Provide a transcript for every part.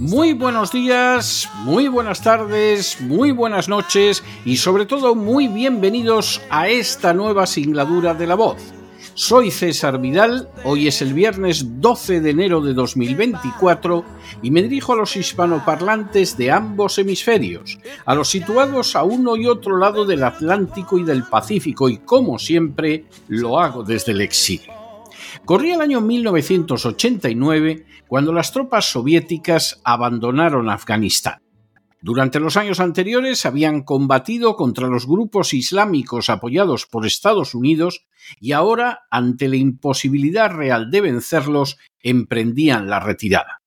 Muy buenos días, muy buenas tardes, muy buenas noches y sobre todo muy bienvenidos a esta nueva singladura de la voz. Soy César Vidal, hoy es el viernes 12 de enero de 2024 y me dirijo a los hispanoparlantes de ambos hemisferios, a los situados a uno y otro lado del Atlántico y del Pacífico y como siempre lo hago desde el exilio. Corría el año 1989 cuando las tropas soviéticas abandonaron Afganistán. Durante los años anteriores habían combatido contra los grupos islámicos apoyados por Estados Unidos y ahora, ante la imposibilidad real de vencerlos, emprendían la retirada.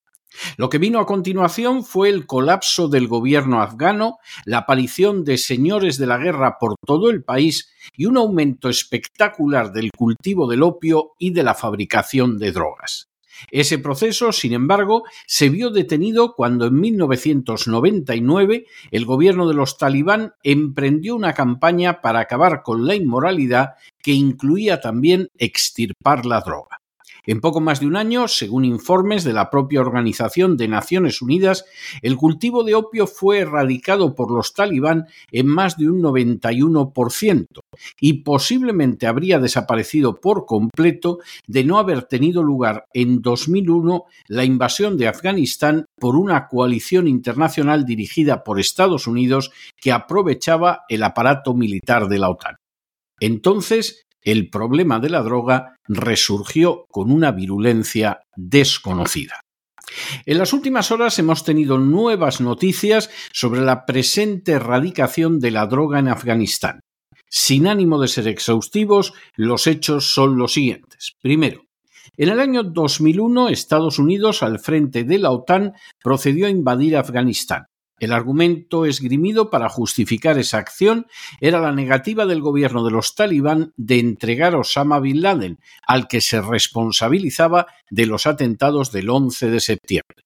Lo que vino a continuación fue el colapso del gobierno afgano, la aparición de señores de la guerra por todo el país y un aumento espectacular del cultivo del opio y de la fabricación de drogas. Ese proceso, sin embargo, se vio detenido cuando en 1999 el gobierno de los talibán emprendió una campaña para acabar con la inmoralidad que incluía también extirpar la droga. En poco más de un año, según informes de la propia Organización de Naciones Unidas, el cultivo de opio fue erradicado por los talibán en más de un 91% y posiblemente habría desaparecido por completo de no haber tenido lugar en 2001 la invasión de Afganistán por una coalición internacional dirigida por Estados Unidos que aprovechaba el aparato militar de la OTAN. Entonces, el problema de la droga resurgió con una virulencia desconocida. En las últimas horas hemos tenido nuevas noticias sobre la presente erradicación de la droga en Afganistán. Sin ánimo de ser exhaustivos, los hechos son los siguientes. Primero, en el año 2001, Estados Unidos, al frente de la OTAN, procedió a invadir Afganistán. El argumento esgrimido para justificar esa acción era la negativa del gobierno de los talibán de entregar a Osama Bin Laden, al que se responsabilizaba de los atentados del 11 de septiembre.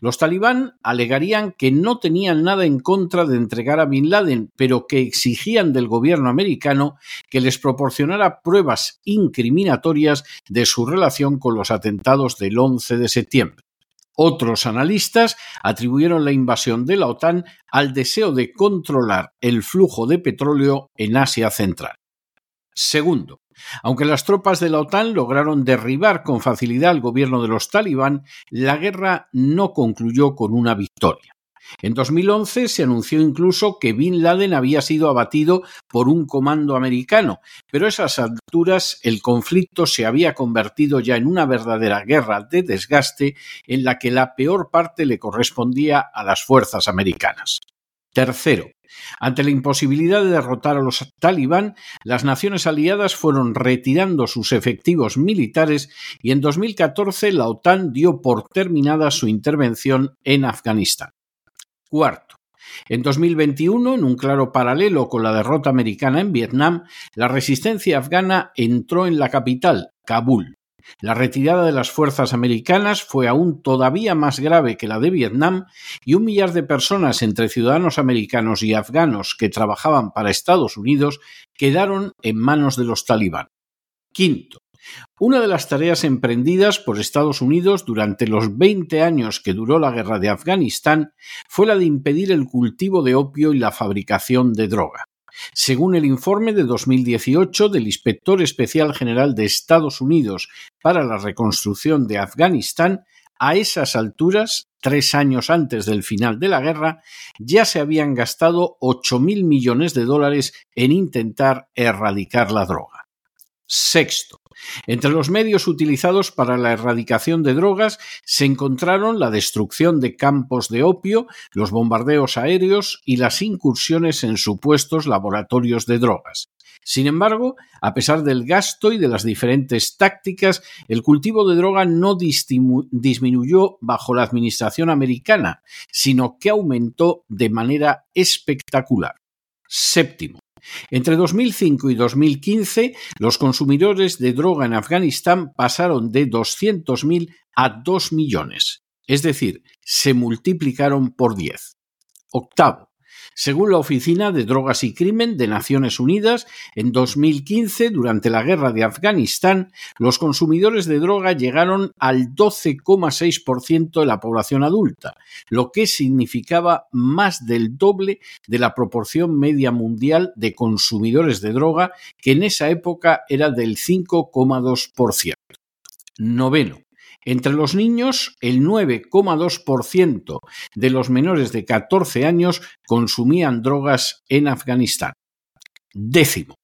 Los talibán alegarían que no tenían nada en contra de entregar a Bin Laden, pero que exigían del gobierno americano que les proporcionara pruebas incriminatorias de su relación con los atentados del 11 de septiembre. Otros analistas atribuyeron la invasión de la OTAN al deseo de controlar el flujo de petróleo en Asia Central. Segundo, aunque las tropas de la OTAN lograron derribar con facilidad al gobierno de los talibán, la guerra no concluyó con una victoria. En 2011 se anunció incluso que Bin Laden había sido abatido por un comando americano, pero a esas alturas el conflicto se había convertido ya en una verdadera guerra de desgaste en la que la peor parte le correspondía a las fuerzas americanas. Tercero, ante la imposibilidad de derrotar a los talibán, las naciones aliadas fueron retirando sus efectivos militares y en 2014 la OTAN dio por terminada su intervención en Afganistán. Cuarto, en 2021, en un claro paralelo con la derrota americana en Vietnam, la resistencia afgana entró en la capital, Kabul. La retirada de las fuerzas americanas fue aún todavía más grave que la de Vietnam y un millar de personas entre ciudadanos americanos y afganos que trabajaban para Estados Unidos quedaron en manos de los talibán. Quinto, una de las tareas emprendidas por Estados Unidos durante los 20 años que duró la guerra de Afganistán fue la de impedir el cultivo de opio y la fabricación de droga. Según el informe de 2018 del Inspector Especial General de Estados Unidos para la Reconstrucción de Afganistán, A esas alturas, tres años antes del final de la guerra, ya se habían gastado 8.000 millones de dólares en intentar erradicar la droga. Sexto, entre los medios utilizados para la erradicación de drogas se encontraron la destrucción de campos de opio, los bombardeos aéreos y las incursiones en supuestos laboratorios de drogas. Sin embargo, a pesar del gasto y de las diferentes tácticas, el cultivo de droga no disminuyó bajo la administración americana, sino que aumentó de manera espectacular. Séptimo, entre 2005 y 2015, los consumidores de droga en Afganistán pasaron de 200.000 a 2 millones, es decir, se multiplicaron por 10. Octavo, según la Oficina de Drogas y Crimen de Naciones Unidas, en 2015, durante la guerra de Afganistán, los consumidores de droga llegaron al 12,6% de la población adulta, lo que significaba más del doble de la proporción media mundial de consumidores de droga, que en esa época era del 5,2%. Noveno. Entre los niños, el 9,2% de los menores de 14 años consumían drogas en Afganistán. Décimo.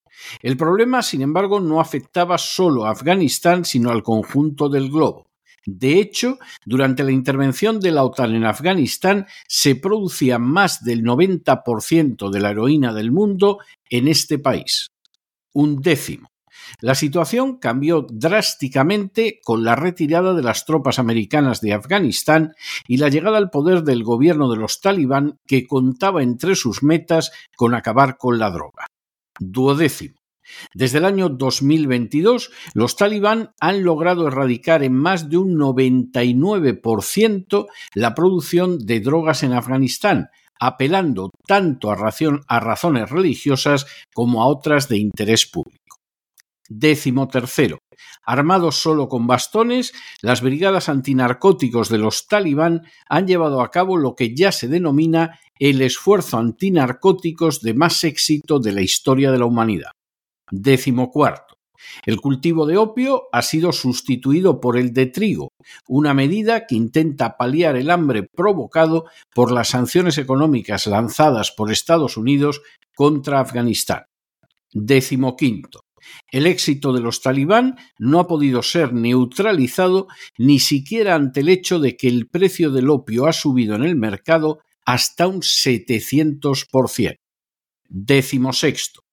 El problema, sin embargo, no afectaba solo a Afganistán, sino al conjunto del globo. De hecho, durante la intervención de la OTAN en Afganistán se producía más del 90% de la heroína del mundo en este país. Un décimo. La situación cambió drásticamente con la retirada de las tropas americanas de Afganistán y la llegada al poder del gobierno de los talibán que contaba entre sus metas con acabar con la droga. Duodécimo. Desde el año 2022, los talibán han logrado erradicar en más de un 99% la producción de drogas en Afganistán, apelando tanto a, a razones religiosas como a otras de interés público. Décimo tercero. Armados solo con bastones, las brigadas antinarcóticos de los talibán han llevado a cabo lo que ya se denomina el esfuerzo antinarcóticos de más éxito de la historia de la humanidad. Décimo cuarto. El cultivo de opio ha sido sustituido por el de trigo, una medida que intenta paliar el hambre provocado por las sanciones económicas lanzadas por Estados Unidos contra Afganistán. Décimo quinto. El éxito de los talibán no ha podido ser neutralizado ni siquiera ante el hecho de que el precio del opio ha subido en el mercado hasta un 700%. Décimo sexto.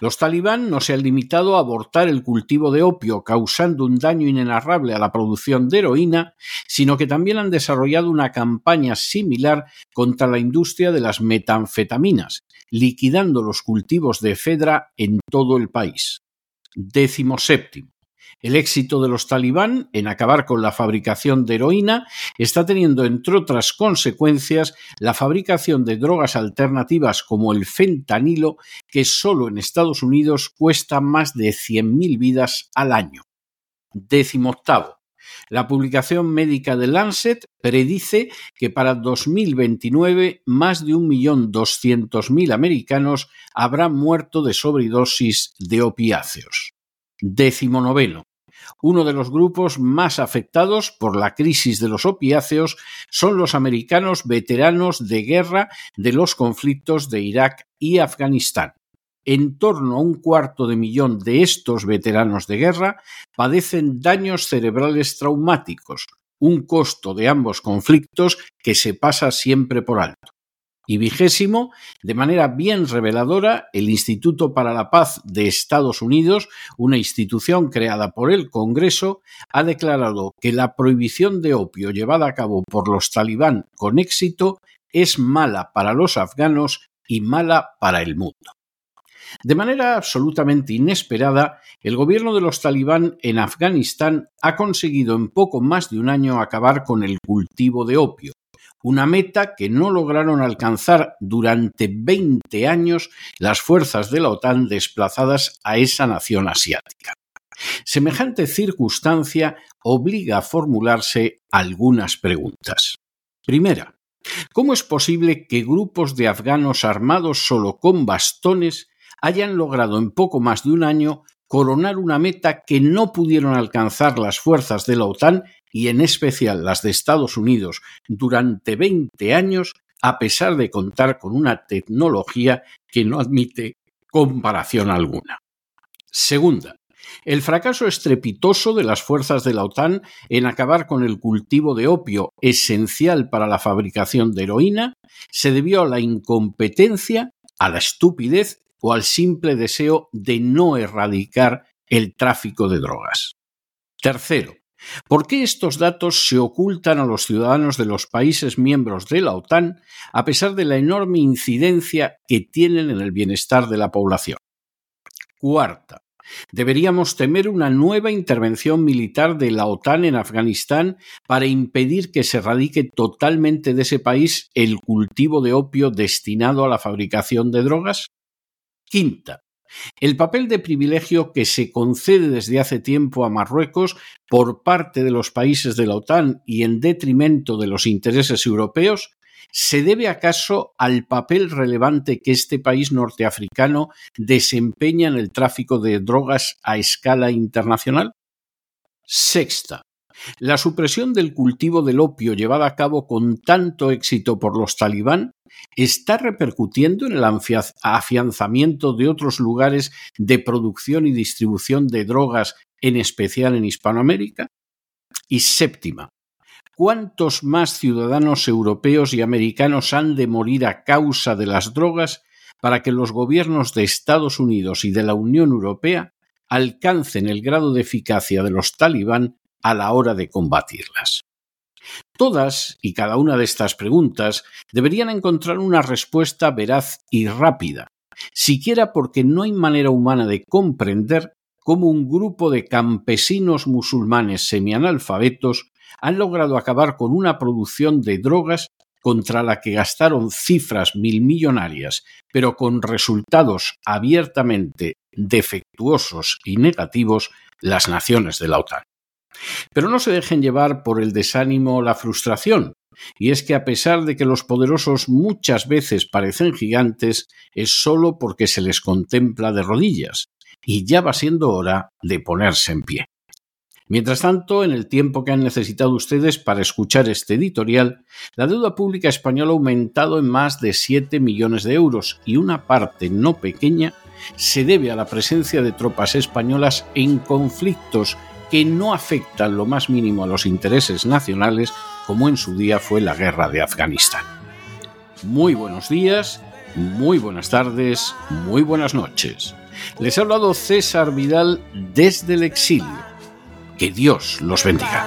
Los talibán no se han limitado a abortar el cultivo de opio causando un daño inenarrable a la producción de heroína, sino que también han desarrollado una campaña similar contra la industria de las metanfetaminas, liquidando los cultivos de efedra en todo el país. Décimo séptimo. El éxito de los talibán en acabar con la fabricación de heroína está teniendo, entre otras consecuencias, la fabricación de drogas alternativas como el fentanilo, que solo en Estados Unidos cuesta más de 100.000 vidas al año. Décimo octavo. La publicación médica de Lancet predice que para 2029 más de 1.200.000 americanos habrán muerto de sobredosis de opiáceos. Décimo noveno. Uno de los grupos más afectados por la crisis de los opiáceos son los americanos veteranos de guerra de los conflictos de Irak y Afganistán en torno a un cuarto de millón de estos veteranos de guerra padecen daños cerebrales traumáticos, un costo de ambos conflictos que se pasa siempre por alto. Y vigésimo, de manera bien reveladora, el Instituto para la Paz de Estados Unidos, una institución creada por el Congreso, ha declarado que la prohibición de opio llevada a cabo por los talibán con éxito es mala para los afganos y mala para el mundo. De manera absolutamente inesperada, el gobierno de los talibán en Afganistán ha conseguido en poco más de un año acabar con el cultivo de opio, una meta que no lograron alcanzar durante 20 años las fuerzas de la OTAN desplazadas a esa nación asiática. Semejante circunstancia obliga a formularse algunas preguntas. Primera, ¿cómo es posible que grupos de afganos armados solo con bastones hayan logrado en poco más de un año coronar una meta que no pudieron alcanzar las fuerzas de la OTAN y en especial las de Estados Unidos durante 20 años, a pesar de contar con una tecnología que no admite comparación alguna. Segunda, el fracaso estrepitoso de las fuerzas de la OTAN en acabar con el cultivo de opio esencial para la fabricación de heroína se debió a la incompetencia, a la estupidez o al simple deseo de no erradicar el tráfico de drogas. Tercero, ¿por qué estos datos se ocultan a los ciudadanos de los países miembros de la OTAN a pesar de la enorme incidencia que tienen en el bienestar de la población? Cuarta, Deberíamos temer una nueva intervención militar de la OTAN en Afganistán para impedir que se erradique totalmente de ese país el cultivo de opio destinado a la fabricación de drogas? Quinta, el papel de privilegio que se concede desde hace tiempo a Marruecos por parte de los países de la OTAN y en detrimento de los intereses europeos ¿Se debe acaso al papel relevante que este país norteafricano desempeña en el tráfico de drogas a escala internacional? Sexta. La supresión del cultivo del opio llevada a cabo con tanto éxito por los talibán está repercutiendo en el afianzamiento de otros lugares de producción y distribución de drogas, en especial en Hispanoamérica. Y séptima, ¿cuántos más ciudadanos europeos y americanos han de morir a causa de las drogas para que los gobiernos de Estados Unidos y de la Unión Europea alcancen el grado de eficacia de los talibán a la hora de combatirlas? Todas y cada una de estas preguntas deberían encontrar una respuesta veraz y rápida, siquiera porque no hay manera humana de comprender cómo un grupo de campesinos musulmanes semianalfabetos han logrado acabar con una producción de drogas contra la que gastaron cifras milmillonarias, pero con resultados abiertamente defectuosos y negativos las naciones de la OTAN. Pero no se dejen llevar por el desánimo o la frustración, y es que a pesar de que los poderosos muchas veces parecen gigantes, es solo porque se les contempla de rodillas, y ya va siendo hora de ponerse en pie. Mientras tanto, en el tiempo que han necesitado ustedes para escuchar este editorial, la deuda pública española ha aumentado en más de 7 millones de euros y una parte no pequeña se debe a la presencia de tropas españolas en conflictos que no afectan lo más mínimo a los intereses nacionales, como en su día fue la guerra de Afganistán. Muy buenos días, muy buenas tardes, muy buenas noches. Les ha hablado César Vidal desde el exilio que Dios los bendiga.